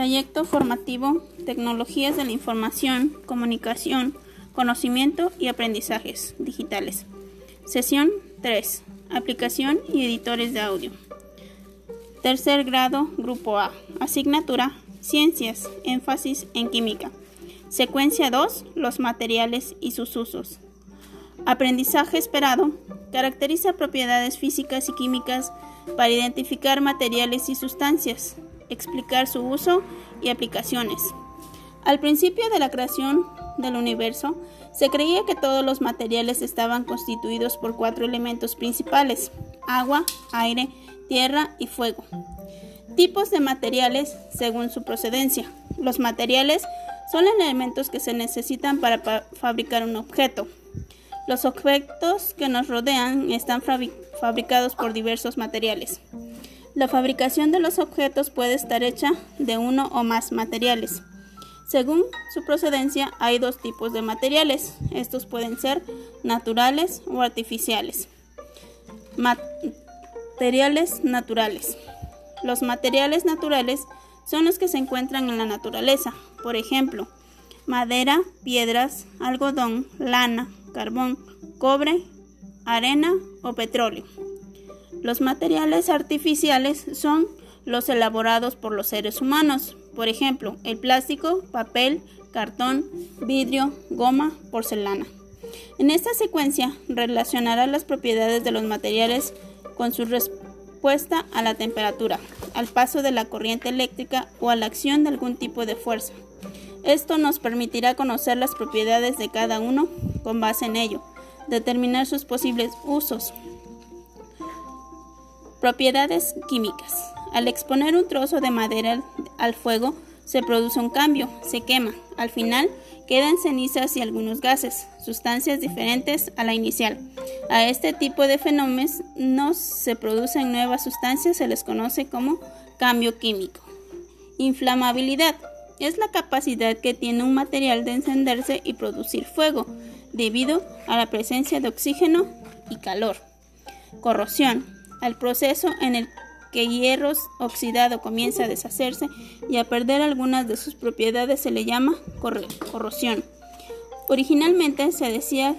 Trayecto formativo, tecnologías de la información, comunicación, conocimiento y aprendizajes digitales. Sesión 3. Aplicación y editores de audio. Tercer grado, Grupo A. Asignatura, Ciencias, énfasis en química. Secuencia 2, los materiales y sus usos. Aprendizaje esperado, caracteriza propiedades físicas y químicas para identificar materiales y sustancias explicar su uso y aplicaciones. Al principio de la creación del universo, se creía que todos los materiales estaban constituidos por cuatro elementos principales, agua, aire, tierra y fuego. Tipos de materiales según su procedencia. Los materiales son elementos que se necesitan para fabricar un objeto. Los objetos que nos rodean están fabricados por diversos materiales. La fabricación de los objetos puede estar hecha de uno o más materiales. Según su procedencia, hay dos tipos de materiales. Estos pueden ser naturales o artificiales. Materiales naturales. Los materiales naturales son los que se encuentran en la naturaleza. Por ejemplo, madera, piedras, algodón, lana, carbón, cobre, arena o petróleo. Los materiales artificiales son los elaborados por los seres humanos, por ejemplo, el plástico, papel, cartón, vidrio, goma, porcelana. En esta secuencia relacionará las propiedades de los materiales con su respuesta a la temperatura, al paso de la corriente eléctrica o a la acción de algún tipo de fuerza. Esto nos permitirá conocer las propiedades de cada uno con base en ello, determinar sus posibles usos, Propiedades químicas. Al exponer un trozo de madera al fuego, se produce un cambio, se quema. Al final, quedan cenizas y algunos gases, sustancias diferentes a la inicial. A este tipo de fenómenos no se producen nuevas sustancias, se les conoce como cambio químico. Inflamabilidad es la capacidad que tiene un material de encenderse y producir fuego, debido a la presencia de oxígeno y calor. Corrosión al proceso en el que hierro oxidado comienza a deshacerse y a perder algunas de sus propiedades se le llama corrosión. Originalmente se decía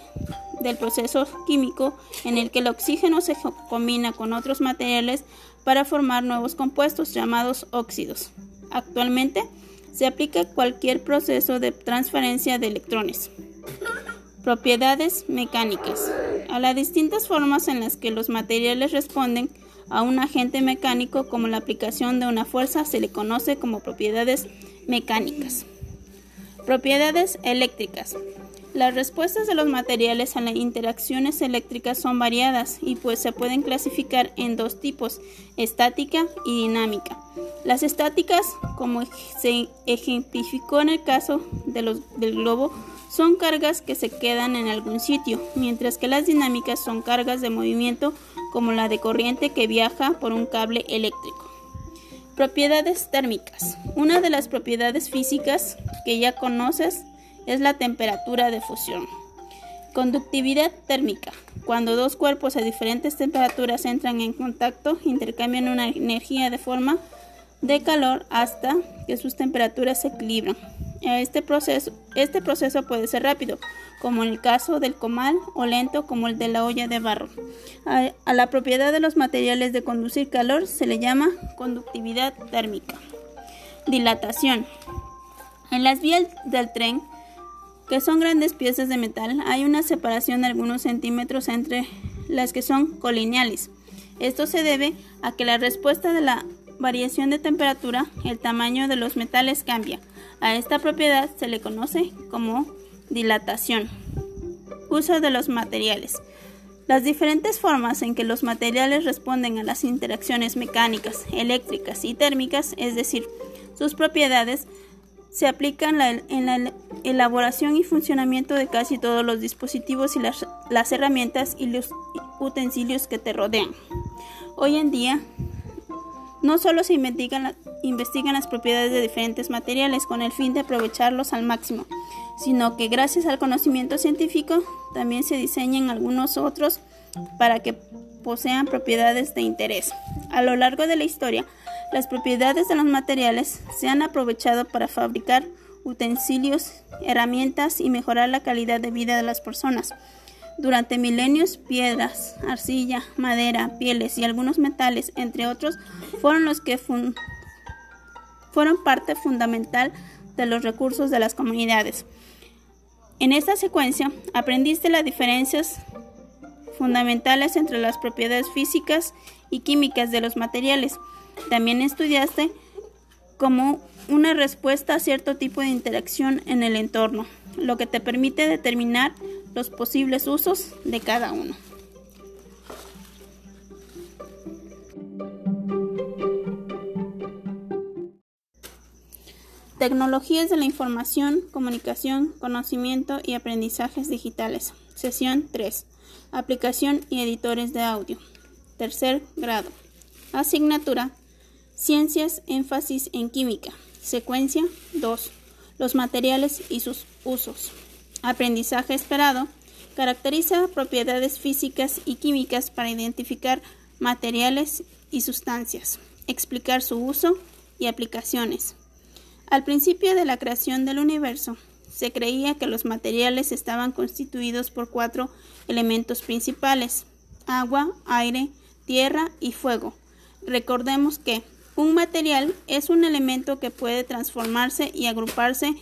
del proceso químico en el que el oxígeno se combina con otros materiales para formar nuevos compuestos llamados óxidos. Actualmente se aplica cualquier proceso de transferencia de electrones. Propiedades mecánicas. A las distintas formas en las que los materiales responden a un agente mecánico como la aplicación de una fuerza se le conoce como propiedades mecánicas. Propiedades eléctricas. Las respuestas de los materiales a las interacciones eléctricas son variadas y pues se pueden clasificar en dos tipos, estática y dinámica. Las estáticas, como se ejemplificó en el caso del globo, son cargas que se quedan en algún sitio, mientras que las dinámicas son cargas de movimiento como la de corriente que viaja por un cable eléctrico. Propiedades térmicas. Una de las propiedades físicas que ya conoces es la temperatura de fusión. Conductividad térmica. Cuando dos cuerpos a diferentes temperaturas entran en contacto, intercambian una energía de forma de calor hasta que sus temperaturas se equilibran. Este proceso, este proceso puede ser rápido, como en el caso del comal, o lento, como el de la olla de barro. A, a la propiedad de los materiales de conducir calor se le llama conductividad térmica. Dilatación. En las vías del tren, que son grandes piezas de metal, hay una separación de algunos centímetros entre las que son colineales. Esto se debe a que la respuesta de la variación de temperatura, el tamaño de los metales cambia. A esta propiedad se le conoce como dilatación. Uso de los materiales. Las diferentes formas en que los materiales responden a las interacciones mecánicas, eléctricas y térmicas, es decir, sus propiedades, se aplican en la elaboración y funcionamiento de casi todos los dispositivos y las, herramientas y los utensilios que te rodean. Hoy en día, no solo se investigan, las propiedades de diferentes materiales con el fin de aprovecharlos al máximo, sino que gracias al conocimiento científico también se diseñan algunos otros para que posean propiedades de interés. A lo largo de la historia, las propiedades de los materiales se han aprovechado para fabricar utensilios, herramientas y mejorar la calidad de vida de las personas. Durante milenios, piedras, arcilla, madera, pieles y algunos metales, entre otros, fueron los que fueron parte fundamental de los recursos de las comunidades. En esta secuencia aprendiste las diferencias fundamentales entre las propiedades físicas y químicas de los materiales. También estudiaste como una respuesta a cierto tipo de interacción en el entorno, lo que te permite determinar los posibles usos de cada uno. Tecnologías de la información, comunicación, conocimiento y aprendizajes digitales. Sesión 3. Aplicación y editores de audio. Tercer grado. Asignatura. Ciencias, énfasis en química. Secuencia 2. Los materiales y sus usos. Aprendizaje esperado. Caracteriza propiedades físicas y químicas para identificar materiales y sustancias. Explicar su uso y aplicaciones. Al principio de la creación del universo, se creía que los materiales estaban constituidos por cuatro elementos principales, agua, aire, tierra y fuego. Recordemos que un material es un elemento que puede transformarse y agruparse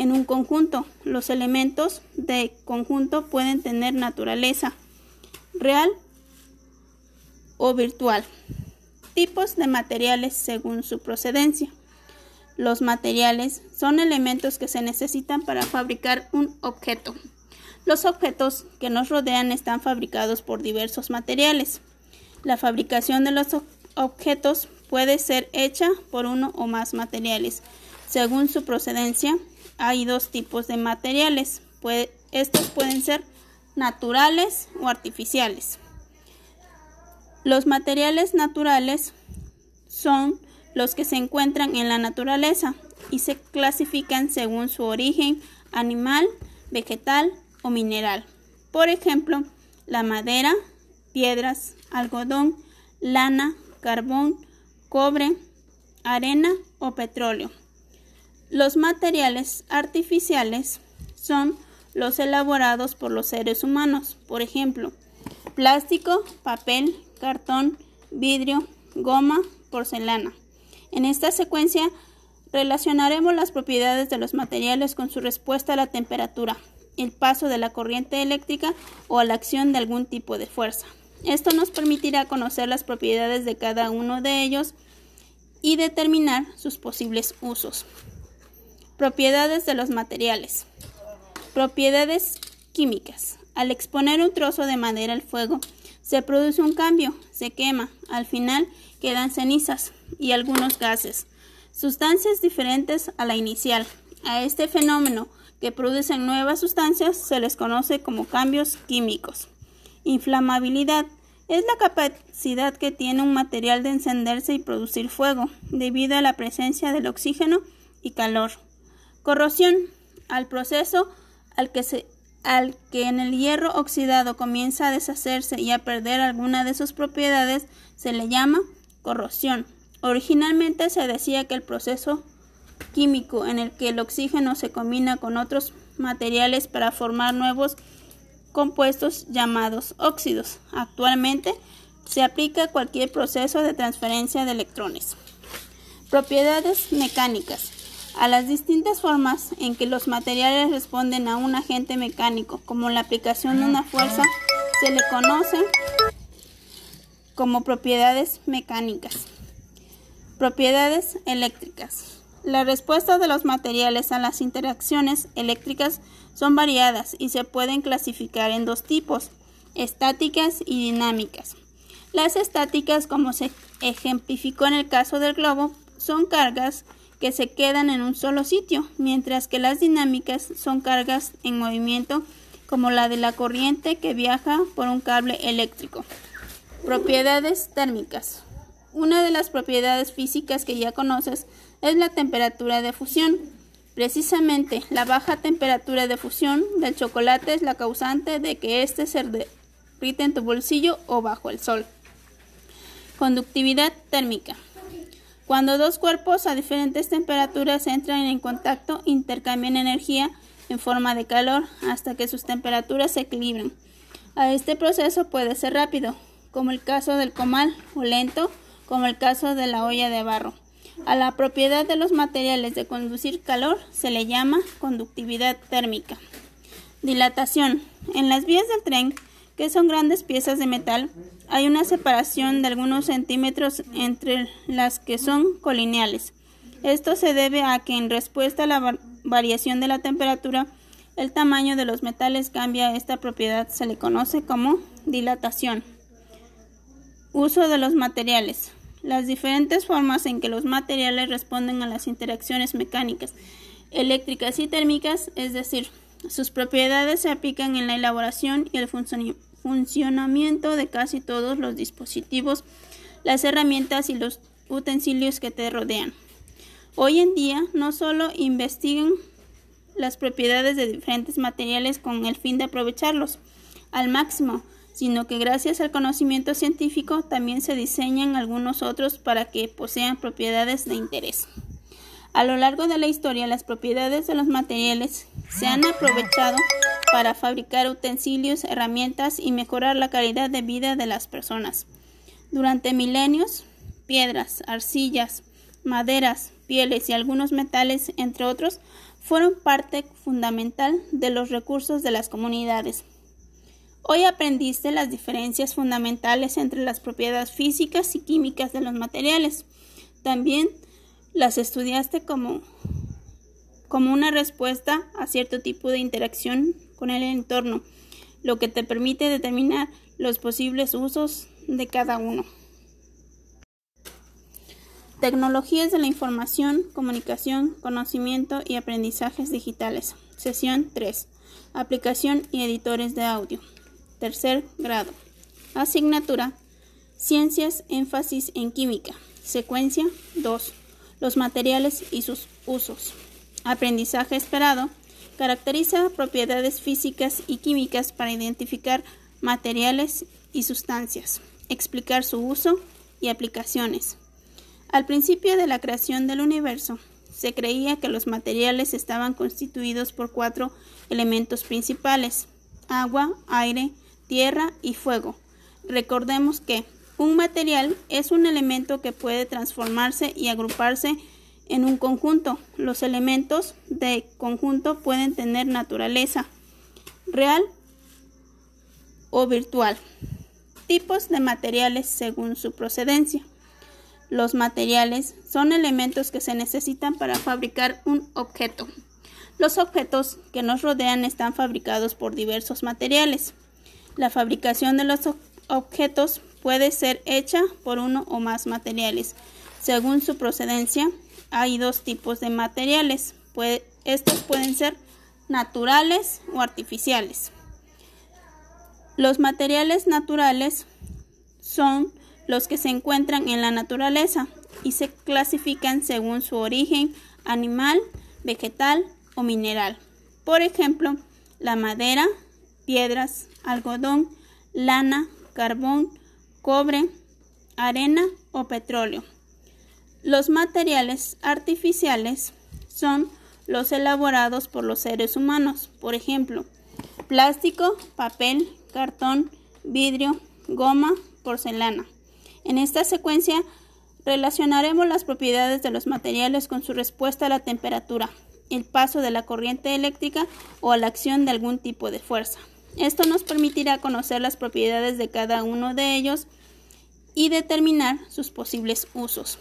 en un conjunto. Los elementos de conjunto pueden tener naturaleza real o virtual. Tipos de materiales según su procedencia. Los materiales son elementos que se necesitan para fabricar un objeto. Los objetos que nos rodean están fabricados por diversos materiales. La fabricación de los objetos puede ser hecha por uno o más materiales. Según su procedencia, hay dos tipos de materiales. estos pueden ser naturales o artificiales. Los materiales naturales son los que se encuentran en la naturaleza y se clasifican según su origen animal, vegetal o mineral. Por ejemplo, la madera, piedras, algodón, lana, carbón, cobre, arena o petróleo. Los materiales artificiales son los elaborados por los seres humanos, por ejemplo, plástico, papel, cartón, vidrio, goma, porcelana. En esta secuencia relacionaremos las propiedades de los materiales con su respuesta a la temperatura, el paso de la corriente eléctrica o a la acción de algún tipo de fuerza. Esto nos permitirá conocer las propiedades de cada uno de ellos y determinar sus posibles usos. Propiedades de los materiales. Propiedades químicas. Al exponer un trozo de madera al fuego, se produce un cambio, se quema, al final quedan cenizas y algunos gases, sustancias diferentes a la inicial. A este fenómeno que producen nuevas sustancias se les conoce como cambios químicos. Inflamabilidad es la capacidad que tiene un material de encenderse y producir fuego debido a la presencia del oxígeno y calor. Corrosión al proceso al que, se, al que en el hierro oxidado comienza a deshacerse y a perder alguna de sus propiedades se le llama corrosión. Originalmente se decía que el proceso químico en el que el oxígeno se combina con otros materiales para formar nuevos compuestos llamados óxidos. Actualmente se aplica a cualquier proceso de transferencia de electrones. Propiedades mecánicas. A las distintas formas en que los materiales responden a un agente mecánico, como la aplicación de una fuerza, se le conoce como propiedades mecánicas. Propiedades eléctricas. La respuesta de los materiales a las interacciones eléctricas son variadas y se pueden clasificar en dos tipos, estáticas y dinámicas. Las estáticas, como se ejemplificó en el caso del globo, son cargas que se quedan en un solo sitio, mientras que las dinámicas son cargas en movimiento como la de la corriente que viaja por un cable eléctrico. Propiedades térmicas. Una de las propiedades físicas que ya conoces es la temperatura de fusión. Precisamente la baja temperatura de fusión del chocolate es la causante de que éste se escrita en tu bolsillo o bajo el sol. Conductividad térmica. Cuando dos cuerpos a diferentes temperaturas entran en contacto, intercambian energía en forma de calor hasta que sus temperaturas se equilibran. A este proceso puede ser rápido, como el caso del comal, o lento, como el caso de la olla de barro. A la propiedad de los materiales de conducir calor se le llama conductividad térmica. Dilatación. En las vías del tren, que son grandes piezas de metal, hay una separación de algunos centímetros entre las que son colineales. Esto se debe a que en respuesta a la variación de la temperatura, el tamaño de los metales cambia. Esta propiedad se le conoce como dilatación. Uso de los materiales. Las diferentes formas en que los materiales responden a las interacciones mecánicas, eléctricas y térmicas, es decir, sus propiedades se aplican en la elaboración y el funcionamiento de casi todos los dispositivos, las herramientas y los utensilios que te rodean. Hoy en día no solo investigan las propiedades de diferentes materiales con el fin de aprovecharlos al máximo, sino que gracias al conocimiento científico también se diseñan algunos otros para que posean propiedades de interés. A lo largo de la historia, las propiedades de los materiales se han aprovechado para fabricar utensilios, herramientas y mejorar la calidad de vida de las personas. Durante milenios, piedras, arcillas, maderas, pieles y algunos metales, entre otros, fueron parte fundamental de los recursos de las comunidades. Hoy aprendiste las diferencias fundamentales entre las propiedades físicas y químicas de los materiales. También las estudiaste como, como una respuesta a cierto tipo de interacción con el entorno, lo que te permite determinar los posibles usos de cada uno. Tecnologías de la información, comunicación, conocimiento y aprendizajes digitales. Sesión 3. Aplicación y editores de audio. Tercer grado. Asignatura. Ciencias, énfasis en química. Secuencia 2 los materiales y sus usos. Aprendizaje esperado caracteriza propiedades físicas y químicas para identificar materiales y sustancias, explicar su uso y aplicaciones. Al principio de la creación del universo, se creía que los materiales estaban constituidos por cuatro elementos principales, agua, aire, tierra y fuego. Recordemos que un material es un elemento que puede transformarse y agruparse en un conjunto. Los elementos de conjunto pueden tener naturaleza real o virtual. Tipos de materiales según su procedencia. Los materiales son elementos que se necesitan para fabricar un objeto. Los objetos que nos rodean están fabricados por diversos materiales. La fabricación de los objetos puede ser hecha por uno o más materiales. Según su procedencia, hay dos tipos de materiales. estos pueden ser naturales o artificiales. Los materiales naturales son los que se encuentran en la naturaleza y se clasifican según su origen animal, vegetal o mineral. Por ejemplo, la madera, piedras, algodón, lana, carbón, cobre, arena o petróleo. Los materiales artificiales son los elaborados por los seres humanos, por ejemplo, plástico, papel, cartón, vidrio, goma, porcelana. En esta secuencia relacionaremos las propiedades de los materiales con su respuesta a la temperatura, el paso de la corriente eléctrica o a la acción de algún tipo de fuerza. Esto nos permitirá conocer las propiedades de cada uno de ellos y determinar sus posibles usos.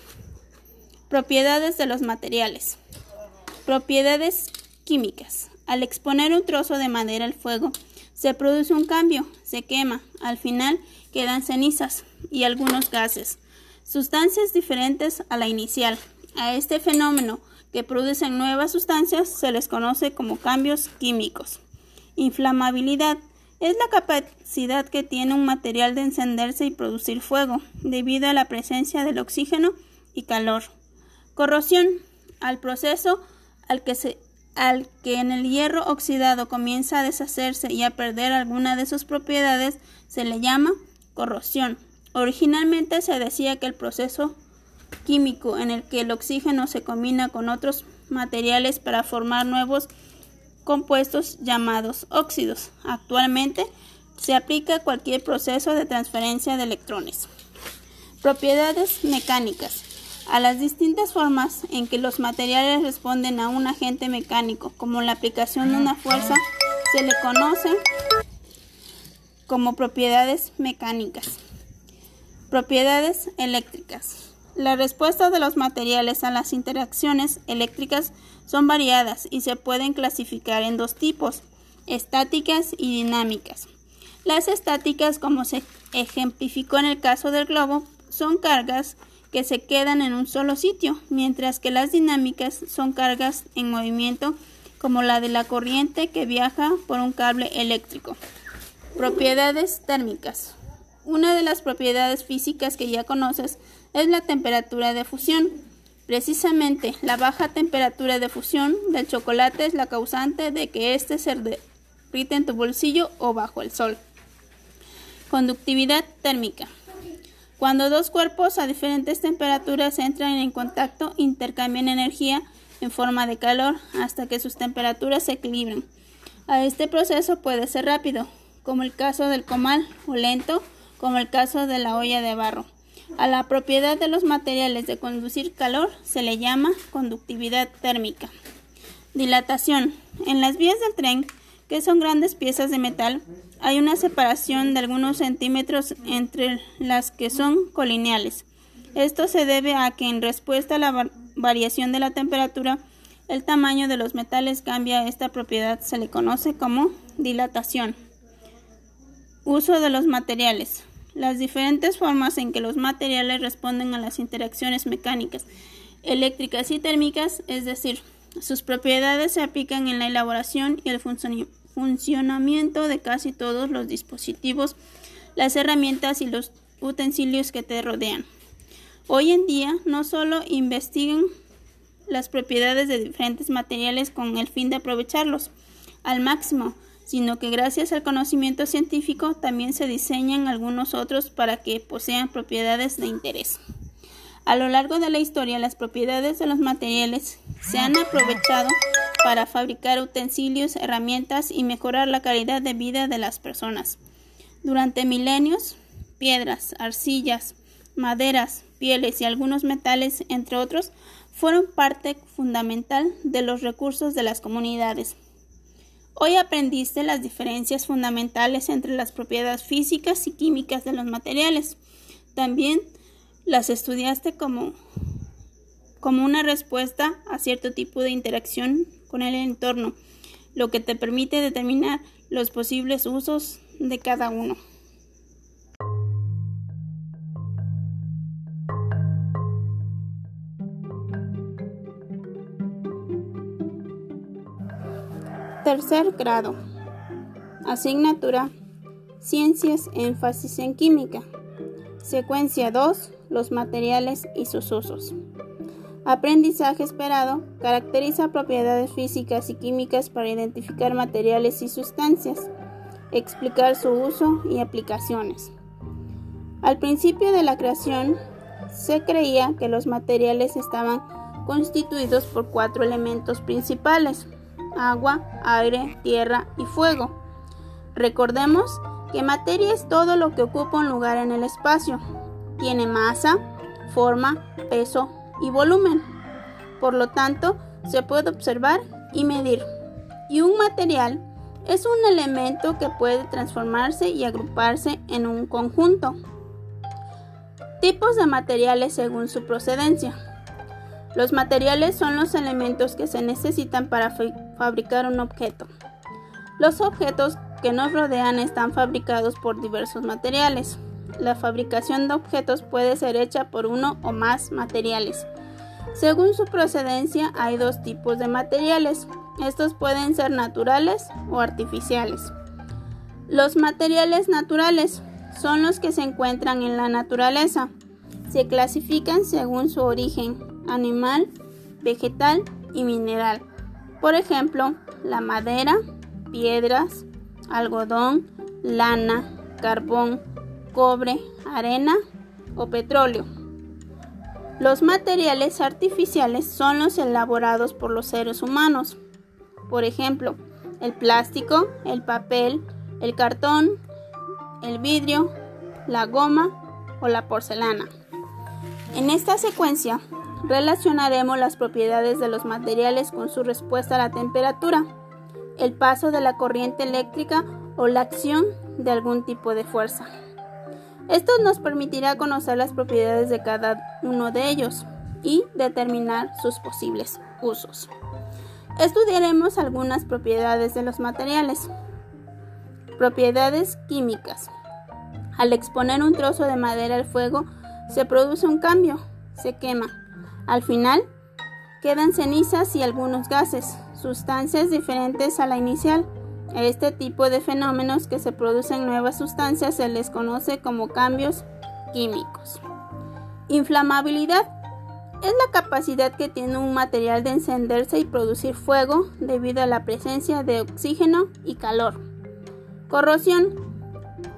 Propiedades de los materiales. Propiedades químicas. Al exponer un trozo de madera al fuego, se produce un cambio, se quema, al final quedan cenizas y algunos gases, sustancias diferentes a la inicial. A este fenómeno que producen nuevas sustancias se les conoce como cambios químicos. Inflamabilidad es la capacidad que tiene un material de encenderse y producir fuego, debido a la presencia del oxígeno y calor. Corrosión al proceso al que, se, al que en el hierro oxidado comienza a deshacerse y a perder alguna de sus propiedades, se le llama corrosión. Originalmente se decía que el proceso químico en el que el oxígeno se combina con otros materiales para formar nuevos compuestos llamados óxidos. Actualmente se aplica a cualquier proceso de transferencia de electrones. Propiedades mecánicas. A las distintas formas en que los materiales responden a un agente mecánico, como la aplicación de una fuerza, se le conoce como propiedades mecánicas. Propiedades eléctricas. La respuesta de los materiales a las interacciones eléctricas son variadas y se pueden clasificar en dos tipos, estáticas y dinámicas. Las estáticas, como se ejemplificó en el caso del globo, son cargas que se quedan en un solo sitio, mientras que las dinámicas son cargas en movimiento como la de la corriente que viaja por un cable eléctrico. Propiedades térmicas. Una de las propiedades físicas que ya conoces es la temperatura de fusión. Precisamente la baja temperatura de fusión del chocolate es la causante de que éste se derrite en tu bolsillo o bajo el sol. Conductividad térmica. Cuando dos cuerpos a diferentes temperaturas entran en contacto, intercambian energía en forma de calor hasta que sus temperaturas se equilibran. A este proceso puede ser rápido, como el caso del comal, o lento, como el caso de la olla de barro. A la propiedad de los materiales de conducir calor se le llama conductividad térmica. Dilatación. En las vías del tren, que son grandes piezas de metal, hay una separación de algunos centímetros entre las que son colineales. Esto se debe a que en respuesta a la variación de la temperatura, el tamaño de los metales cambia. Esta propiedad se le conoce como dilatación. Uso de los materiales. Las diferentes formas en que los materiales responden a las interacciones mecánicas, eléctricas y térmicas, es decir, sus propiedades se aplican en la elaboración y el funcionamiento funcionamiento de casi todos los dispositivos, las herramientas y los utensilios que te rodean. Hoy en día no solo investigan las propiedades de diferentes materiales con el fin de aprovecharlos al máximo, sino que gracias al conocimiento científico también se diseñan algunos otros para que posean propiedades de interés. A lo largo de la historia, las propiedades de los materiales se han aprovechado para fabricar utensilios, herramientas y mejorar la calidad de vida de las personas. Durante milenios, piedras, arcillas, maderas, pieles y algunos metales, entre otros, fueron parte fundamental de los recursos de las comunidades. Hoy aprendiste las diferencias fundamentales entre las propiedades físicas y químicas de los materiales. También las estudiaste como, como una respuesta a cierto tipo de interacción con el entorno, lo que te permite determinar los posibles usos de cada uno. Tercer grado. Asignatura. Ciencias, énfasis en química. Secuencia 2. Los materiales y sus usos. Aprendizaje esperado caracteriza propiedades físicas y químicas para identificar materiales y sustancias, explicar su uso y aplicaciones. Al principio de la creación, se creía que los materiales estaban constituidos por cuatro elementos principales, agua, aire, tierra y fuego. Recordemos que materia es todo lo que ocupa un lugar en el espacio. Tiene masa, forma, peso y volumen. Por lo tanto, se puede observar y medir. Y un material es un elemento que puede transformarse y agruparse en un conjunto. Tipos de materiales según su procedencia. Los materiales son los elementos que se necesitan para fabricar un objeto. Los objetos que nos rodean están fabricados por diversos materiales. La fabricación de objetos puede ser hecha por uno o más materiales. Según su procedencia hay dos tipos de materiales. Estos pueden ser naturales o artificiales. Los materiales naturales son los que se encuentran en la naturaleza. Se clasifican según su origen, animal, vegetal y mineral. Por ejemplo, la madera, piedras, algodón, lana, carbón, cobre, arena o petróleo. Los materiales artificiales son los elaborados por los seres humanos. Por ejemplo, el plástico, el papel, el cartón, el vidrio, la goma o la porcelana. En esta secuencia relacionaremos las propiedades de los materiales con su respuesta a la temperatura, el paso de la corriente eléctrica o la acción de algún tipo de fuerza. Esto nos permitirá conocer las propiedades de cada uno de ellos y determinar sus posibles usos. Estudiaremos algunas propiedades de los materiales. Propiedades químicas. Al exponer un trozo de madera al fuego, se produce un cambio, se quema. Al final, quedan cenizas y algunos gases, sustancias diferentes a la inicial. A este tipo de fenómenos que se producen nuevas sustancias se les conoce como cambios químicos. Inflamabilidad es la capacidad que tiene un material de encenderse y producir fuego debido a la presencia de oxígeno y calor. Corrosión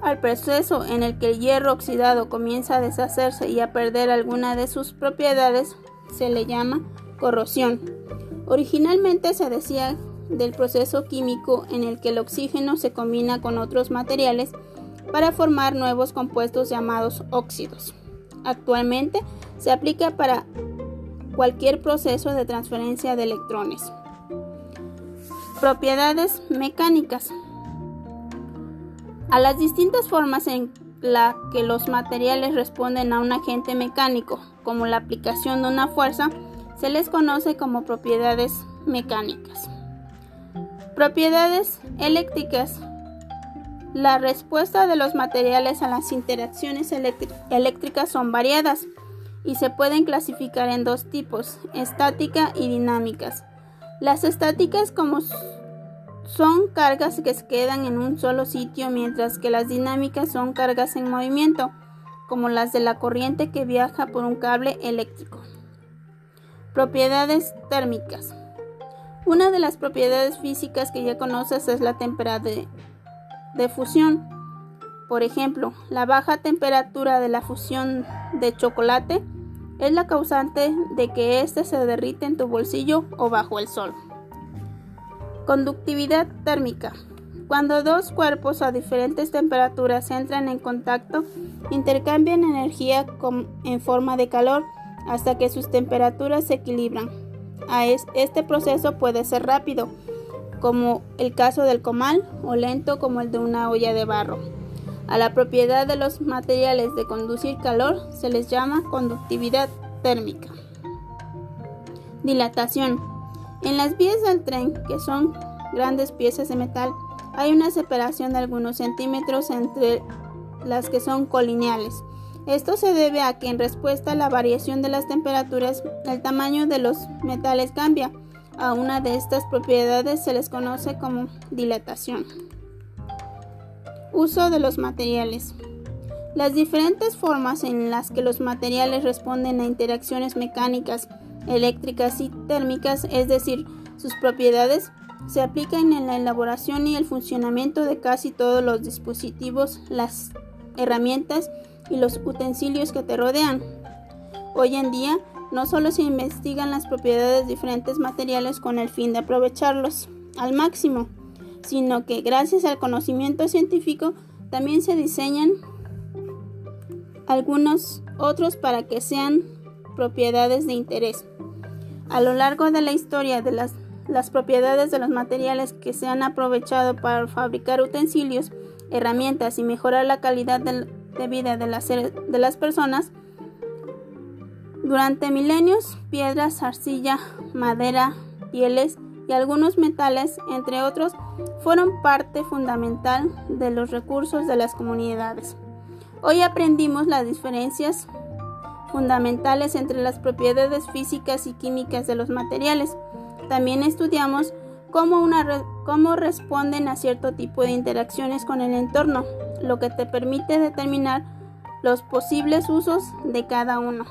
al proceso en el que el hierro oxidado comienza a deshacerse y a perder alguna de sus propiedades se le llama corrosión. Originalmente se decía del proceso químico en el que el oxígeno se combina con otros materiales para formar nuevos compuestos llamados óxidos. Actualmente se aplica para cualquier proceso de transferencia de electrones. Propiedades mecánicas. A las distintas formas en las que los materiales responden a un agente mecánico, como la aplicación de una fuerza, se les conoce como propiedades mecánicas. Propiedades eléctricas. La respuesta de los materiales a las interacciones eléctricas son variadas y se pueden clasificar en dos tipos, estática y dinámicas. Las estáticas como son cargas que se quedan en un solo sitio, mientras que las dinámicas son cargas en movimiento, como las de la corriente que viaja por un cable eléctrico. Propiedades térmicas. Una de las propiedades físicas que ya conoces es la temperatura de fusión. Por ejemplo, la baja temperatura de la fusión de chocolate es la causante de que éste se derrite en tu bolsillo o bajo el sol. Conductividad térmica. Cuando dos cuerpos a diferentes temperaturas entran en contacto, intercambian energía en forma de calor hasta que sus temperaturas se equilibran. Este proceso puede ser rápido, como el caso del comal, o lento como el de una olla de barro. A la propiedad de los materiales de conducir calor se les llama conductividad térmica. Dilatación. En las vías del tren, que son grandes piezas de metal, hay una separación de algunos centímetros entre las que son colineales. Esto se debe a que en respuesta a la variación de las temperaturas, el tamaño de los metales cambia. A una de estas propiedades se les conoce como dilatación. Uso de los materiales. Las diferentes formas en las que los materiales responden a interacciones mecánicas eléctricas y térmicas, es decir, sus propiedades, se aplican en la elaboración y el funcionamiento de casi todos los dispositivos, las herramientas y los utensilios que te rodean. Hoy en día, no solo se investigan las propiedades de diferentes materiales con el fin de aprovecharlos al máximo, sino que gracias al conocimiento científico también se diseñan algunos otros para que sean propiedades de interés. A lo largo de la historia de las, las propiedades de los materiales que se han aprovechado para fabricar utensilios, herramientas y mejorar la calidad de, vida de las, de las personas, durante milenios, piedras, arcilla, madera, pieles y algunos metales, entre otros, fueron parte fundamental de los recursos de las comunidades. Hoy aprendimos las diferencias fundamentales entre las propiedades físicas y químicas de los materiales. También estudiamos cómo, una cómo responden a cierto tipo de interacciones con el entorno, lo que te permite determinar los posibles usos de cada uno.